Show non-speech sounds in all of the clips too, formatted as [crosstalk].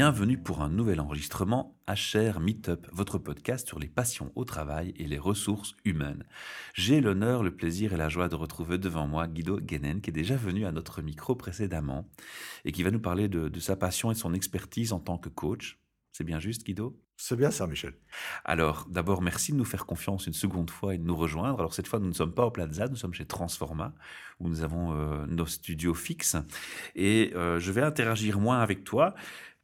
Bienvenue pour un nouvel enregistrement HR Meetup, votre podcast sur les passions au travail et les ressources humaines. J'ai l'honneur, le plaisir et la joie de retrouver devant moi Guido Guénen, qui est déjà venu à notre micro précédemment et qui va nous parler de, de sa passion et de son expertise en tant que coach. C'est bien juste, Guido? C'est bien ça, Michel. Alors, d'abord, merci de nous faire confiance une seconde fois et de nous rejoindre. Alors, cette fois, nous ne sommes pas au Plaza, nous sommes chez Transforma, où nous avons euh, nos studios fixes. Et euh, je vais interagir moins avec toi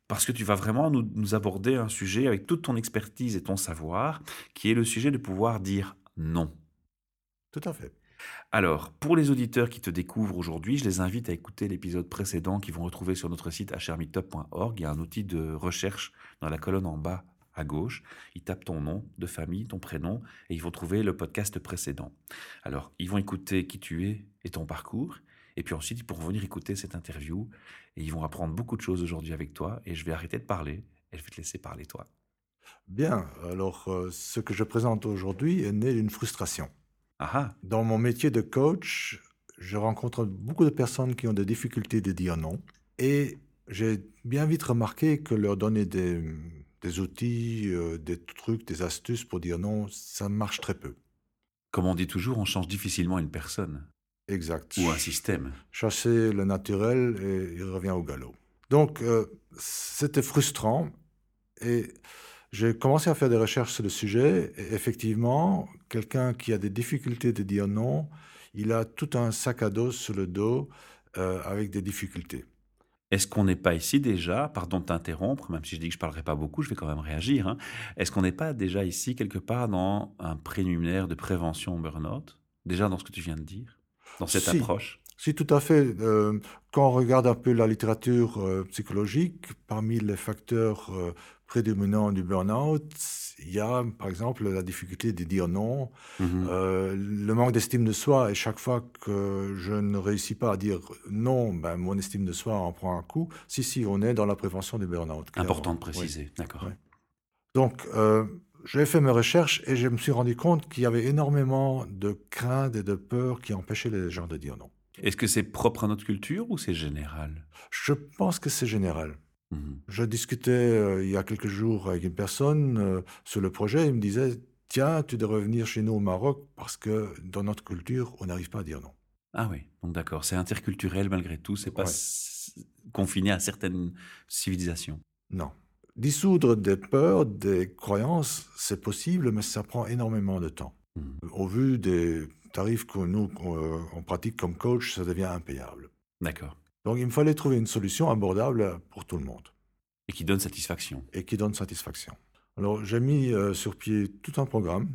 parce que tu vas vraiment nous, nous, aborder un sujet avec toute ton expertise et ton savoir, qui est le sujet de pouvoir dire non. Tout à fait. Alors, pour les auditeurs qui te découvrent aujourd'hui, je les invite à écouter l'épisode précédent qu'ils vont retrouver sur notre site hrmeetup.org. Il y a un outil de recherche dans la colonne en bas à gauche. Ils tapent ton nom de famille, ton prénom, et ils vont trouver le podcast précédent. Alors, ils vont écouter qui tu es et ton parcours. Et puis ensuite, ils pourront venir écouter cette interview et ils vont apprendre beaucoup de choses aujourd'hui avec toi. Et je vais arrêter de parler et je vais te laisser parler toi. Bien, alors euh, ce que je présente aujourd'hui est né d'une frustration. Aha. Dans mon métier de coach, je rencontre beaucoup de personnes qui ont des difficultés de dire non. Et j'ai bien vite remarqué que leur donner des, des outils, euh, des trucs, des astuces pour dire non, ça marche très peu. Comme on dit toujours, on change difficilement une personne. Exact. Ou un système. Chasser le naturel et il revient au galop. Donc, euh, c'était frustrant et j'ai commencé à faire des recherches sur le sujet. Et effectivement, quelqu'un qui a des difficultés de dire non, il a tout un sac à dos sur le dos euh, avec des difficultés. Est-ce qu'on n'est pas ici déjà, pardon de t'interrompre, même si je dis que je ne parlerai pas beaucoup, je vais quand même réagir, hein. est-ce qu'on n'est pas déjà ici quelque part dans un préliminaire de prévention burn-out? Déjà dans ce que tu viens de dire? Dans cette si. approche Si, tout à fait. Euh, quand on regarde un peu la littérature euh, psychologique, parmi les facteurs euh, prédominants du burn-out, il y a par exemple la difficulté de dire non, Mhm. le manque d'estime de soi. Et chaque fois que je ne réussis pas à dire non, ben, mon estime de soi en prend un coup. Si, si, on est dans la prévention du burn-out. Important de Oui. préciser, d'accord. Donc, j'ai fait mes recherches et je me suis rendu compte qu'il y avait énormément de craintes et de peurs qui empêchaient les gens de dire non. Est-ce que c'est propre à notre culture ou c'est général? Je pense que c'est général. Mhm. Je discutais euh, il y a quelques jours avec une personne euh, sur le projet. Il me disait Tiens, tu devrais venir chez nous au Maroc parce que dans notre culture, on n'arrive pas à dire non. Ah oui, donc d'accord, c'est interculturel malgré tout, c'est pas Ouais. confiné à certaines civilisations. Non. Dissoudre des peurs, des croyances, c'est possible, mais ça prend énormément de temps. Mhm. Au vu des tarifs que nous euh, on pratique comme coach, ça devient impayable. D'accord. Donc il me fallait trouver une solution abordable pour tout le monde Et qui donne satisfaction. et qui donne satisfaction. Alors j'ai mis euh, sur pied tout un programme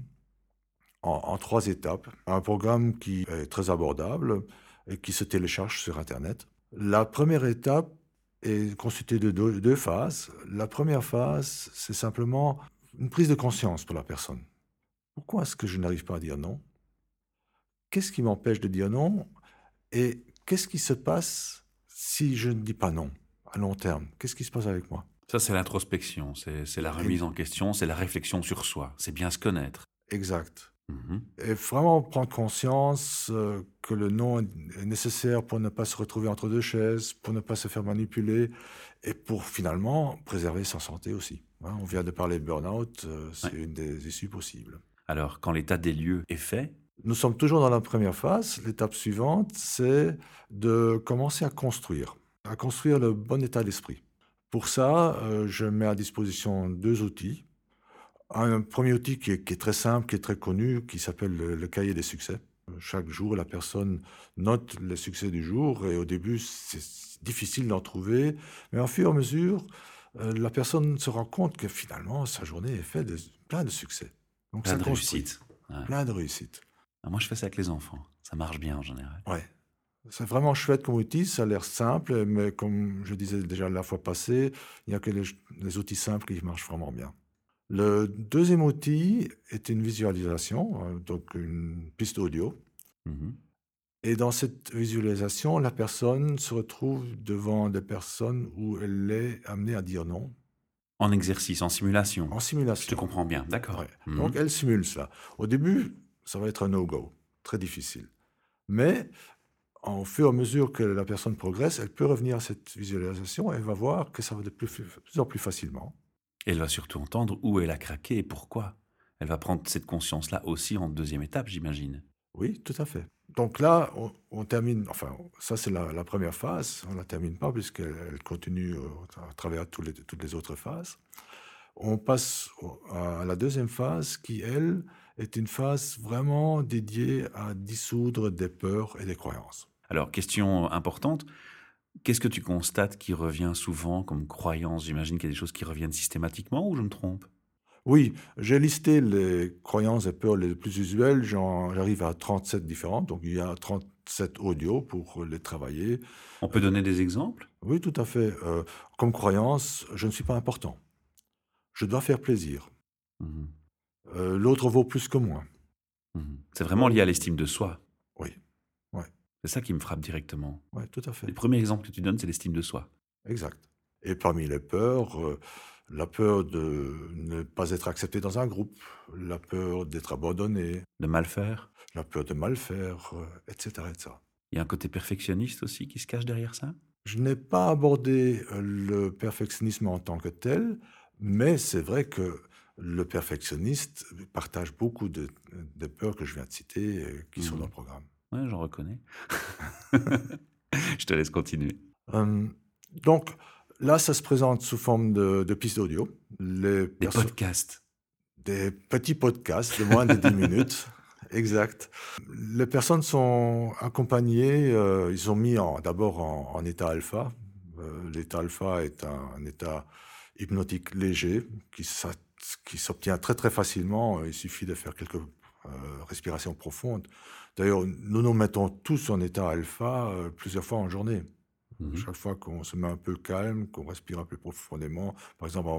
en, en trois étapes. Un programme qui est très abordable et qui se télécharge sur Internet. La première étape est constituée de deux, deux phases. La première phase, c'est simplement une prise de conscience pour la personne. Pourquoi est-ce que je n'arrive pas à dire non? Qu'est-ce qui m'empêche de dire non? Et qu'est-ce qui se passe si je ne dis pas non à long terme? Qu'est-ce qui se passe avec moi? Ça, c'est l'introspection, c'est c'est la remise en question, c'est la réflexion sur soi, c'est bien se connaître. Exact. Mhm. Et vraiment prendre conscience euh, que le non est nécessaire pour ne pas se retrouver entre deux chaises, pour ne pas se faire manipuler et pour finalement préserver sa santé aussi. Hein, on vient de parler de burn-out, euh, c'est Ouais. une des issues possibles. Alors, quand l'état des lieux est fait, Nous sommes toujours dans la première phase. L'étape suivante, c'est de commencer à construire, à construire le bon état d'esprit. Pour ça, euh, je mets à disposition deux outils. Un premier outil qui est, qui est très simple, qui est très connu, qui s'appelle le, le cahier des succès. Chaque jour, la personne note les succès du jour et au début, c'est difficile d'en trouver. Mais au fur et à mesure, euh, la personne se rend compte que finalement, sa journée est faite de plein de succès. Donc, plein ça de réussite. Ouais. Plein de réussites. Ah, Moi, je fais ça avec les enfants. Ça marche bien en général. Ouais. C'est vraiment chouette comme outil, ça a l'air simple, mais comme je disais déjà la fois passée, il n'y a que les, les outils simples qui marchent vraiment bien. Le deuxième outil est une visualisation, euh, donc une piste audio. Mhm. Et dans cette visualisation, la personne se retrouve devant des personnes où elle est amenée à dire non, En exercice, en simulation. en Je simulation. te comprends bien, d'accord. Ouais. Mhm. Donc elle simule cela. Au début, ça va être un no-go, très difficile. Mais au fur et à mesure que la personne progresse, elle peut revenir à cette visualisation et elle va voir que ça va de plus, plus en plus facilement. Elle va surtout entendre où elle a craqué et pourquoi. Elle va prendre cette conscience-là aussi en deuxième étape, j'imagine. Oui, tout à fait. Donc là, on, termine, enfin, ça c'est la, première phase, on ne la termine pas puisqu'elle continue euh, à travers les, toutes les autres phases. On passe à la deuxième phase qui, elle, est une phase vraiment dédiée à dissoudre des peurs et des croyances. Alors, question importante, qu'est-ce que tu constates qui revient souvent comme croyance? J'imagine qu'il y a des choses qui reviennent systématiquement ou je me trompe? Oui, j'ai listé les croyances et peurs les plus usuelles, j'arrive à 37 différentes, donc il y a 37 audios pour les travailler. On peut donner des exemples? Oui, tout à fait. Euh, comme croyance, je ne suis pas important. Je dois faire plaisir. Mmh euh, l'autre vaut plus que moi. Mmh C'est vraiment lié à l'estime de soi. C'est ça qui me frappe directement. Oui, tout à fait. Les premiers exemples que tu donnes, c'est l'estime de soi. Exact. Et parmi les peurs, euh, la peur de ne pas être accepté dans un groupe, la peur d'être abandonné. De mal faire. La peur de mal faire, etc., euh, etc. Il y a un côté perfectionniste aussi qui se cache derrière ça? Je n'ai pas abordé le perfectionnisme en tant que tel, mais c'est vrai que le perfectionniste partage beaucoup de, peurs que je viens de citer euh, qui sont mmh. dans le programme. Oui, j'en reconnais. [laughs] je te laisse continuer. Hum, donc là, ça se présente sous forme de, de pistes audio. des podcasts. Des petits podcasts de moins de 10 [laughs] minutes. Exact. Les personnes sont accompagnées, euh, ils sont mis d'abord en, état alpha. Euh, l'état alpha est un, état hypnotique léger qui qui s'obtient très très facilement. Il suffit de faire quelques euh, respirations profondes. D'ailleurs, nous nous mettons tous en état alpha euh, plusieurs fois en journée. Mmh Chaque fois qu'on se met un peu calme, qu'on respire un peu profondément, par exemple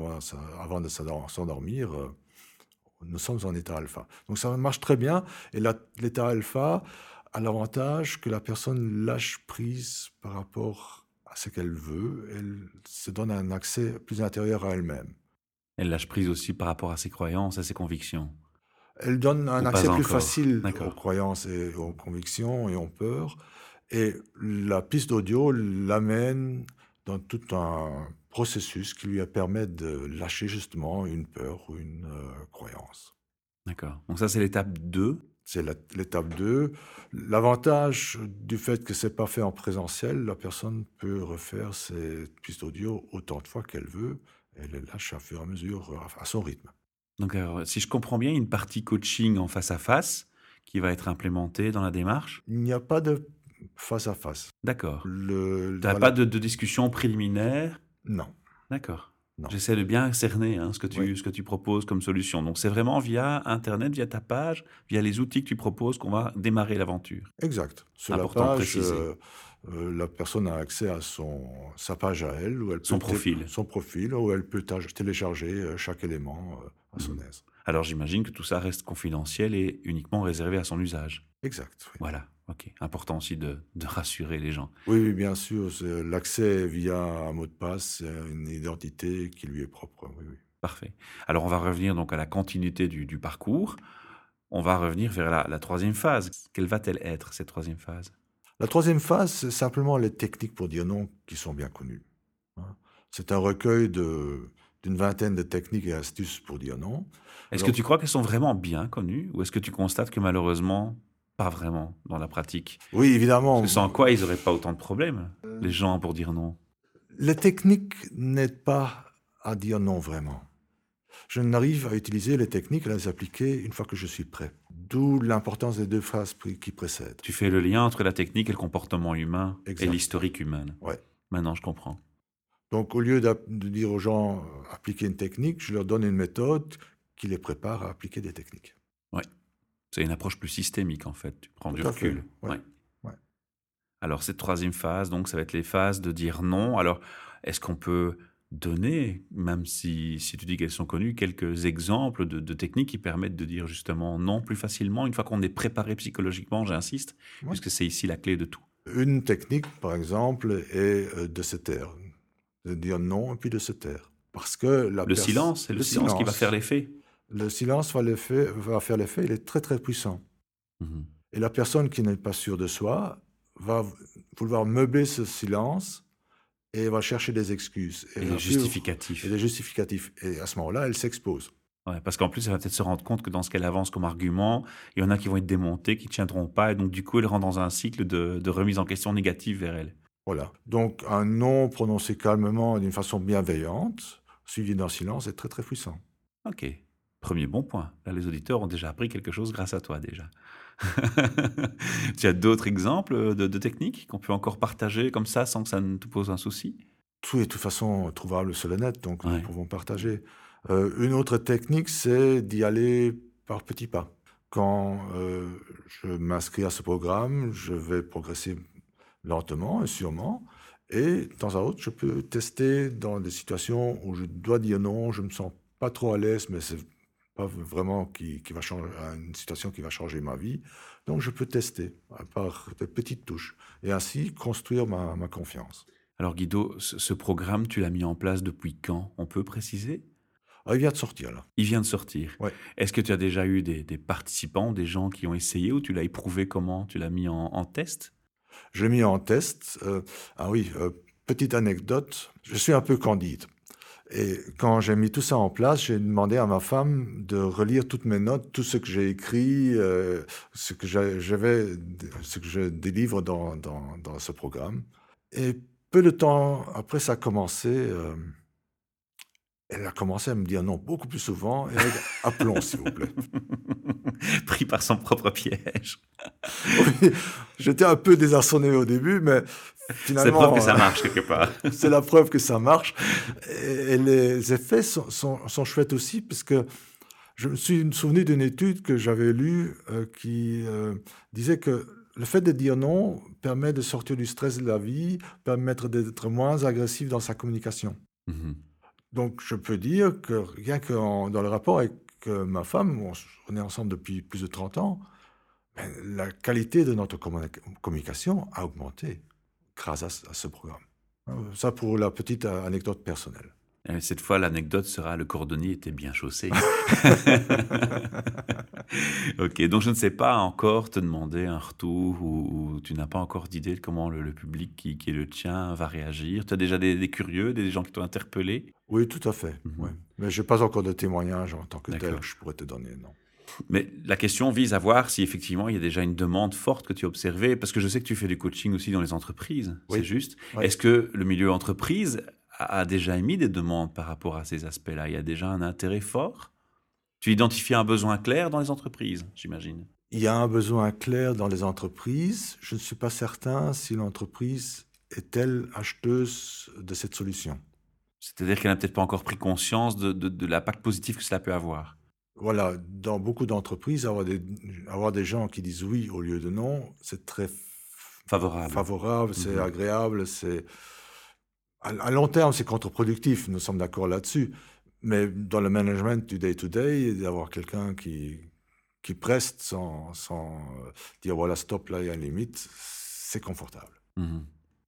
avant, de s'endormir, euh, nous sommes en état alpha. Donc ça marche très bien. Et l'état alpha a l'avantage que la personne lâche prise par rapport à ce qu'elle veut. Elle se donne un accès plus intérieur à elle-même. Elle lâche prise aussi par rapport à ses croyances, à ses convictions. Elle donne un accès plus facile aux croyances et aux convictions et aux peurs. Et la piste d'audio l'amène dans tout un processus qui lui permet de lâcher justement une peur ou une euh, croyance. D'accord. Donc ça, c'est l'étape 2. C'est l'étape 2. L'avantage du fait que c'est pas fait en présentiel, la personne peut refaire ses pistes audio autant de fois qu'elle veut elle les lâche à fur et à mesure, à son rythme. Donc, si je comprends bien, une partie coaching en face à face qui va être implémentée dans la démarche? Il n'y a pas de face à face. D'accord. Tu n'as pas de, discussion préliminaire? Non. D'accord. J'essaie de bien cerner hein, ce, que tu, ce que tu proposes comme solution. Donc, c'est vraiment via Internet, via ta page, via les outils que tu proposes qu'on va démarrer l'aventure. Exact. Sur Important la page, euh, euh, la personne a accès à son, sa page à elle. Où elle son profil. Son profil, où elle peut télécharger euh, chaque élément à son mmh. aise. Alors, j'imagine que tout ça reste confidentiel et uniquement réservé à son usage. Exact. Voilà. Ok. Important aussi de, de rassurer les gens. Oui, bien sûr. L'accès via un mot de passe, une identité qui lui est propre. Oui, oui. Parfait. Alors, on va revenir donc à la continuité du, du parcours. On va revenir vers la, la troisième phase. Quelle va-t-elle être, cette troisième phase? La troisième phase, c'est simplement les techniques pour dire non qui sont bien connues. Hein. C'est un recueil de d'une vingtaine de techniques et astuces pour dire non. Est-ce que tu crois qu'elles sont vraiment bien connues ou est-ce que tu constates que malheureusement, pas vraiment dans la pratique? Oui, évidemment. sans quoi ils n'auraient pas autant de problèmes, les gens, pour dire non Les techniques n'aident pas à dire non vraiment. Je n'arrive à utiliser les techniques, à les appliquer une fois que je suis prêt. D'où l'importance des deux phrases qui précèdent. Tu fais le lien entre la technique et le comportement humain et l'historique humain. Ouais. Maintenant, je comprends. Donc, au lieu de dire aux gens appliquer une technique, je leur donne une méthode qui les prépare à appliquer des techniques. Ouais. C'est une approche plus systémique, en fait. Tu prends du recul. Ouais. Alors, cette troisième phase, donc, ça va être les phases de dire non. Alors, est-ce qu'on peut donner, même si, si tu dis qu'elles sont connues, quelques exemples de, techniques qui permettent de dire justement non plus facilement, une fois qu'on est préparé psychologiquement, j'insiste, puisque c'est ici la clé de tout. Une technique, par exemple, est euh, de se taire, de dire non et puis de se taire. Parce que la le silence, c'est le, silence qui va faire l'effet le silence va, va faire l'effet, il est très très puissant. Mhm. Et la personne qui n'est pas sûre de soi va vouloir meubler ce silence et va chercher des excuses. Et, des justificatifs. Et des justificatifs. Et à ce moment-là, elle s'expose. Ouais, parce qu'en plus, elle va peut-être se rendre compte que dans ce qu'elle avance comme argument, il y en a qui vont être démontés, qui ne tiendront pas, et donc du coup, elle rentre dans un cycle de, de remise en question négative vers elle. Voilà. Donc, un non prononcé calmement et d'une façon bienveillante, suivi d'un silence, est très très puissant. Ok. Premier bon point. Là, les auditeurs ont déjà appris quelque chose grâce à toi déjà. [laughs] tu as d'autres exemples de, techniques qu'on peut encore partager comme ça sans que ça ne te pose un souci? Tout est de toute façon trouvable sur le net, donc nous pouvons partager. Euh, une autre technique, c'est d'y aller par petits pas. Quand euh, je m'inscris à ce programme, je vais progresser lentement et sûrement. Et de temps à autre, je peux tester dans des situations où je dois dire non, je me sens pas trop à l'aise, mais c'est pas vraiment qui, qui, va changer, une situation qui va changer ma vie. Donc je peux tester par des petites touches et ainsi construire ma, ma confiance. Alors Guido, ce, programme, tu l'as mis en place depuis quand? On peut préciser? Ah, il vient de sortir là. Il vient de sortir. Ouais. Est-ce que tu as déjà eu des, des, participants, des gens qui ont essayé ou tu l'as éprouvé comment? Tu l'as mis en, en test? Je l'ai mis en test. Euh, ah oui, euh, petite anecdote, je suis un peu candide. Et quand j'ai mis tout ça en place, j'ai demandé à ma femme de relire toutes mes notes, tout ce que j'ai écrit, euh, ce que j'avais, ce que je délivre dans, ce programme. Et peu de temps après, ça a commencé. Euh, elle a commencé à me dire non beaucoup plus souvent. Et [laughs] appelons, s'il vous plaît. Pris par son propre piège. oui, j'étais un peu désarçonné au début, mais finalement. C'est la preuve que ça marche quelque part. [laughs] c'est la preuve que ça marche. Et, les effets sont, sont, sont, chouettes aussi, parce que je me suis souvenu d'une étude que j'avais lue euh, qui euh, disait que le fait de dire non permet de sortir du stress de la vie, permet d'être moins agressif dans sa communication. Mm-hmm. Donc, je peux dire que rien que dans le rapport avec euh, ma femme, on, est ensemble depuis plus de 30 ans, ben, la qualité de notre communication a augmenté grâce à, ce programme. Euh, ça pour la petite euh, anecdote personnelle. Cette fois, l'anecdote sera le cordonnier était bien chaussé. [laughs] [laughs] ok, donc je ne sais pas encore te demander un retour ou, tu n'as pas encore d'idée de comment le, public qui, est le tien va réagir. Tu as déjà des, curieux, des gens qui t'ont interpellé? Oui, tout à fait. Mhm. Mais je n'ai pas encore de témoignages en tant que tel, je pourrais te donner, non. Mais la question vise à voir si effectivement il y a déjà une demande forte que tu as observée, parce que je sais que tu fais du coaching aussi dans les entreprises, c'est juste. Est-ce que le milieu entreprise a déjà émis des demandes par rapport à ces aspects-là Il y a déjà un intérêt fort Tu identifies un besoin clair dans les entreprises, j'imagine Il y a un besoin clair dans les entreprises. Je ne suis pas certain si l'entreprise est-elle acheteuse de cette solution. C'est-à-dire qu'elle n'a peut-être pas encore pris conscience de, de, l'impact positif que cela peut avoir. Voilà, dans beaucoup d'entreprises, avoir des, avoir des gens qui disent oui au lieu de non, c'est très favorable. Favorable, c'est mhm. agréable, c'est à, long terme, c'est contre-productif, nous sommes d'accord là-dessus. Mais dans le management du day-to-day, d'avoir quelqu'un qui, qui preste sans, sans euh, dire voilà, stop, là, il y a une limite, c'est confortable. Mhm.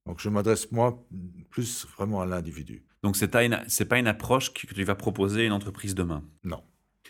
Donc je m'adresse, moi, plus vraiment à l'individu. Donc ce n'est pas une approche que tu vas proposer à une entreprise demain? Non.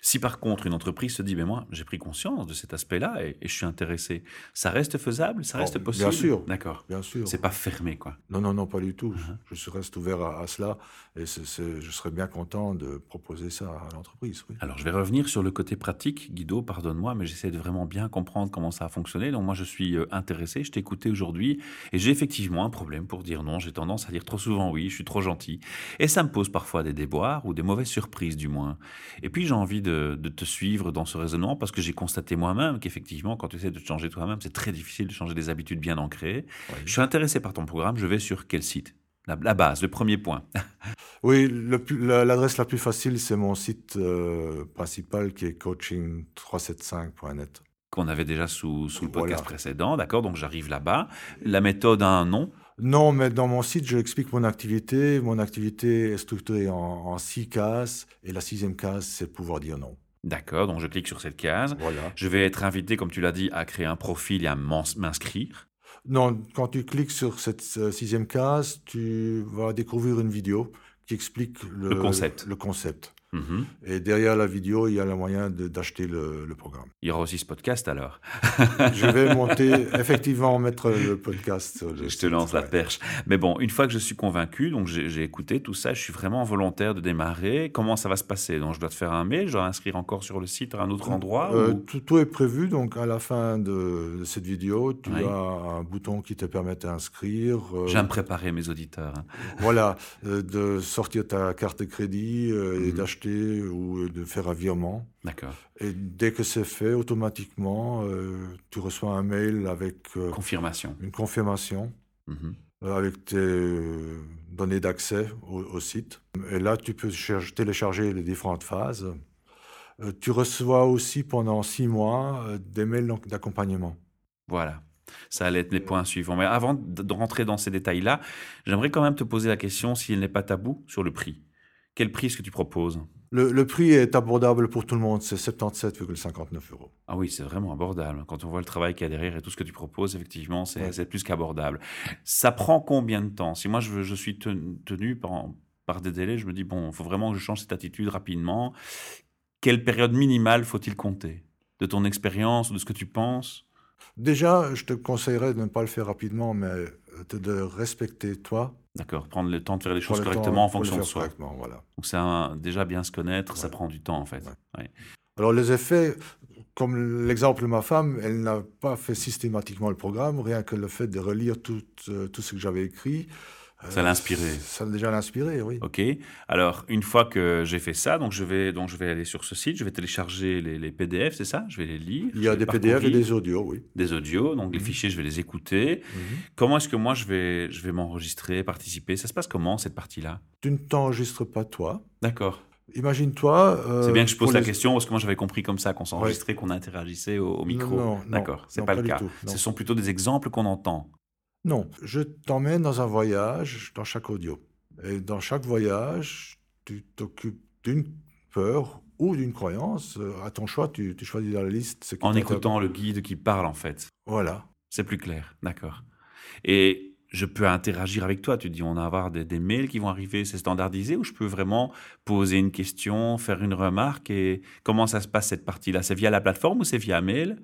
Si par contre une entreprise se dit, mais moi j'ai pris conscience de cet aspect-là et, je suis intéressé, ça reste faisable, ça reste possible? Bien sûr. D'accord. Bien sûr. C'est pas fermé, quoi. Non, non, non, pas du tout. Uh-huh. Je reste ouvert à, cela et je serais bien content de proposer ça à l'entreprise. Alors je vais revenir sur le côté pratique, Guido, pardonne-moi, mais j'essaie de vraiment bien comprendre comment ça a fonctionné. Donc moi je suis euh, intéressé, je t'ai écouté aujourd'hui et j'ai effectivement un problème pour dire non. J'ai tendance à dire trop souvent oui, je suis trop gentil et ça me pose parfois des déboires ou des mauvaises surprises du moins. Et puis j'ai envie de de, te suivre dans ce raisonnement parce que j'ai constaté moi-même qu'effectivement, quand tu essaies de te changer toi-même, c'est très difficile de changer des habitudes bien ancrées. Je suis intéressé par ton programme, je vais sur quel site? La, base, le premier point. [laughs] oui, l'adresse la, plus facile, c'est mon site euh, principal qui est coaching375.net. Qu'on avait déjà sous, sous le podcast précédent, d'accord? Donc j'arrive là-bas. La méthode a un nom non, mais dans mon site, je explique mon activité. Mon activité est structurée en, six cases. Et la sixième case, c'est pouvoir dire non. D'accord, donc je clique sur cette case. Voilà. Je vais être invité, comme tu l'as dit, à créer un profil et à m'inscrire. Non, quand tu cliques sur cette euh, sixième case, tu vas découvrir une vidéo qui explique le, concept. Le concept. Mhm. Et derrière la vidéo, il y a le moyen d'acheter le, le programme. Il y aura aussi ce podcast alors. [laughs] Je vais monter, [laughs] effectivement, mettre le podcast. le Je te lance la perche. Mais bon, une fois que je suis convaincu, donc j'ai écouté tout ça, je suis vraiment volontaire de démarrer. Comment ça va se passer? Donc je dois te faire un mail, je dois inscrire encore sur le site à un autre endroit Euh, ou- tout, tout est prévu, donc à la fin de, de cette vidéo, tu Oui. as un bouton qui te permet d'inscrire. euh, J'aime préparer mes auditeurs. hein. voilà, euh, de sortir ta carte de crédit euh, et Mhm. d'acheter ou de faire un virement. D'accord. Et dès que c'est fait, automatiquement, euh, tu reçois un mail avec euh, Confirmation. une confirmation, Mhm. euh, avec tes euh, données d'accès au, au site. Et là, tu peux télécharger les différentes phases. Euh, tu reçois aussi pendant six mois euh, des mails d'accompagnement. Voilà. Ça allait être les points suivants. Mais avant de rentrer dans ces détails-là, j'aimerais quand même te poser la question, s'il n'est pas tabou, sur le prix. Quel prix est-ce que tu proposes? Le, le prix est abordable pour tout le monde, c'est 77,59 euros. Ah oui, c'est vraiment abordable. Quand on voit le travail qu'il y a derrière et tout ce que tu proposes, effectivement, c'est Ouais. plus qu'abordable. Ça prend combien de temps? Si moi, je, suis ten- tenu par, par des délais, je me dis, bon, il faut vraiment que je change cette attitude rapidement. Quelle période minimale faut-il compter? De ton expérience ou de ce que tu penses? Déjà, je te conseillerais de ne pas le faire rapidement, mais de, de respecter toi. D'accord, prendre le temps de faire les choses temps correctement en fonction de soi. voilà. Donc déjà bien se connaître, ça prend du temps en fait. Ouais. Ouais. Alors les effets, comme l'exemple de ma femme, elle n'a pas fait systématiquement le programme, rien que le fait de relire tout, euh, tout ce que j'avais écrit. Euh, Ça l'a inspiré. Ça l'a déjà inspiré, oui. Ok. Alors une fois que j'ai fait ça, donc je vais donc je vais aller sur ce site, je vais télécharger les, les PDF, c'est ça? Je vais les lire. Il y a des PDF et des audios, oui. des audios, donc les Mhm. fichiers, je vais les écouter. Mhm. Comment est-ce que moi je vais je vais m'enregistrer, participer? Ça se passe comment cette partie-là? Tu ne t'enregistres pas toi. D'accord. Imagine-toi. euh, C'est bien que je pose la les- question parce que moi j'avais compris comme ça qu'on s'enregistrait, qu'on interagissait au, au micro. Non, non, D'accord. C'est pas, pas le cas. tout. Ce sont plutôt des exemples qu'on entend. Non, je t'emmène dans un voyage dans chaque audio. Et dans chaque voyage, tu t'occupes d'une peur ou d'une croyance. À ton choix, tu, tu choisis dans la liste ce qui En écoutant le guide qui parle en fait. Voilà. C'est plus clair, d'accord. Et je peux interagir avec toi. Tu dis, on va avoir des, des mails qui vont arriver, c'est standardisé, ou je peux vraiment poser une question, faire une remarque et comment ça se passe cette partie-là? C'est via la plateforme ou c'est via mail?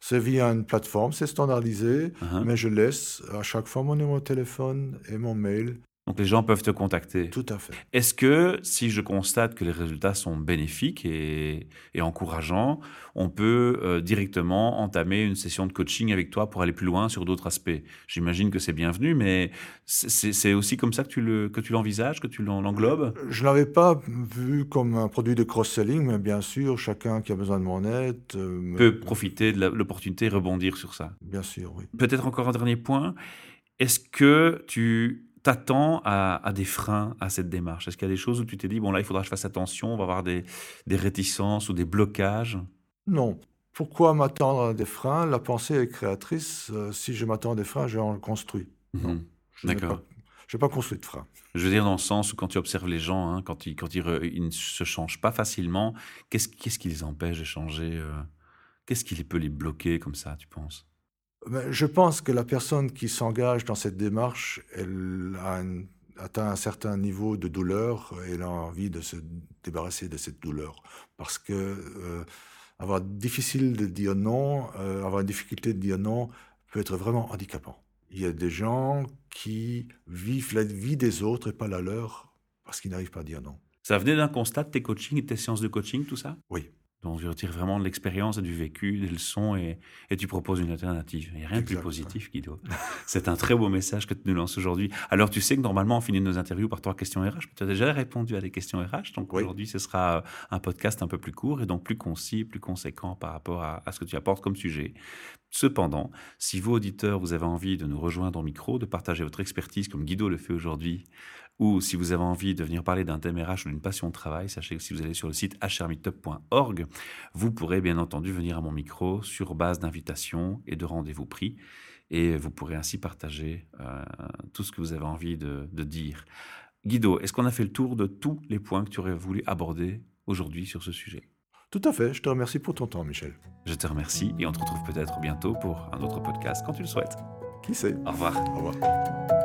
C'est via une plateforme, c'est standardisé, Uhum. mais je laisse à chaque fois mon numéro de téléphone et mon mail. Donc les gens peuvent te contacter. Tout à fait. Est-ce que si je constate que les résultats sont bénéfiques et, et encourageants, on peut euh, directement entamer une session de coaching avec toi pour aller plus loin sur d'autres aspects? J'imagine que c'est bienvenu, mais c'est- aussi comme ça que tu le- que tu l'envisages, que tu l'en- l'englobes? Je ne l'avais pas vu comme un produit de cross-selling, mais bien sûr, chacun qui a besoin de mon aide. euh, peut profiter de l'opportunité et rebondir sur ça. Bien sûr, oui. Peut-être encore un dernier point. Est-ce que tu t'attends à, à des freins à cette démarche? Est-ce qu'il y a des choses où tu t'es dit, bon là, il faudra que je fasse attention, on va avoir des, des réticences ou des blocages? Non. Pourquoi m'attendre à des freins? La pensée est créatrice. Euh, si je m'attends à des freins, je en construis. Non. Je n'ai D'accord. pas- Je n'ai pas construit de freins. Je veux dire dans le sens où quand tu observes les gens, hein, quand, ils, quand ils, re- ils ne se changent pas facilement, qu'est-ce qu'est-ce qui les empêche de changer euh, Qu'est-ce qui les peut les bloquer comme ça, tu penses? Je pense que la personne qui s'engage dans cette démarche, elle a atteint un certain niveau de douleur et elle a envie de se débarrasser de cette douleur. Parce que euh, avoir difficile de dire non, euh, avoir une difficulté de dire non peut être vraiment handicapant. Il y a des gens qui vivent la vie des autres et pas la leur parce qu'ils n'arrivent pas à dire non. Ça venait d'un constat de tes coachings et de tes séances de coaching, tout ça? Oui. Donc, tu retires vraiment de l'expérience et du vécu, des leçons, et, et tu proposes une alternative. Il n'y a rien de plus positif, Guido. [laughs] C'est un très beau message que tu nous lances aujourd'hui. Alors, tu sais que normalement, on finit nos interviews par trois questions RH. mais Tu as déjà répondu à des questions RH. Donc, Oui. aujourd'hui, ce sera euh, un podcast un peu plus court et donc plus concis, plus conséquent par rapport à, à ce que tu apportes comme sujet. Cependant, si vous, auditeurs, vous avez envie de nous rejoindre au micro, de partager votre expertise comme Guido le fait aujourd'hui, ou si vous avez envie de venir parler d'un thème RH ou d'une passion de travail, sachez que si vous allez sur le site hrmeetup.org, vous pourrez bien entendu venir à mon micro sur base d'invitation et de rendez-vous pris. Et vous pourrez ainsi partager euh, tout ce que vous avez envie de, de dire. Guido, est-ce qu'on a fait le tour de tous les points que tu aurais voulu aborder aujourd'hui sur ce sujet? Tout à fait. Je te remercie pour ton temps, Michel. Je te remercie et on te retrouve peut-être bientôt pour un autre podcast quand tu le souhaites. Qui sait? Au revoir. Au revoir.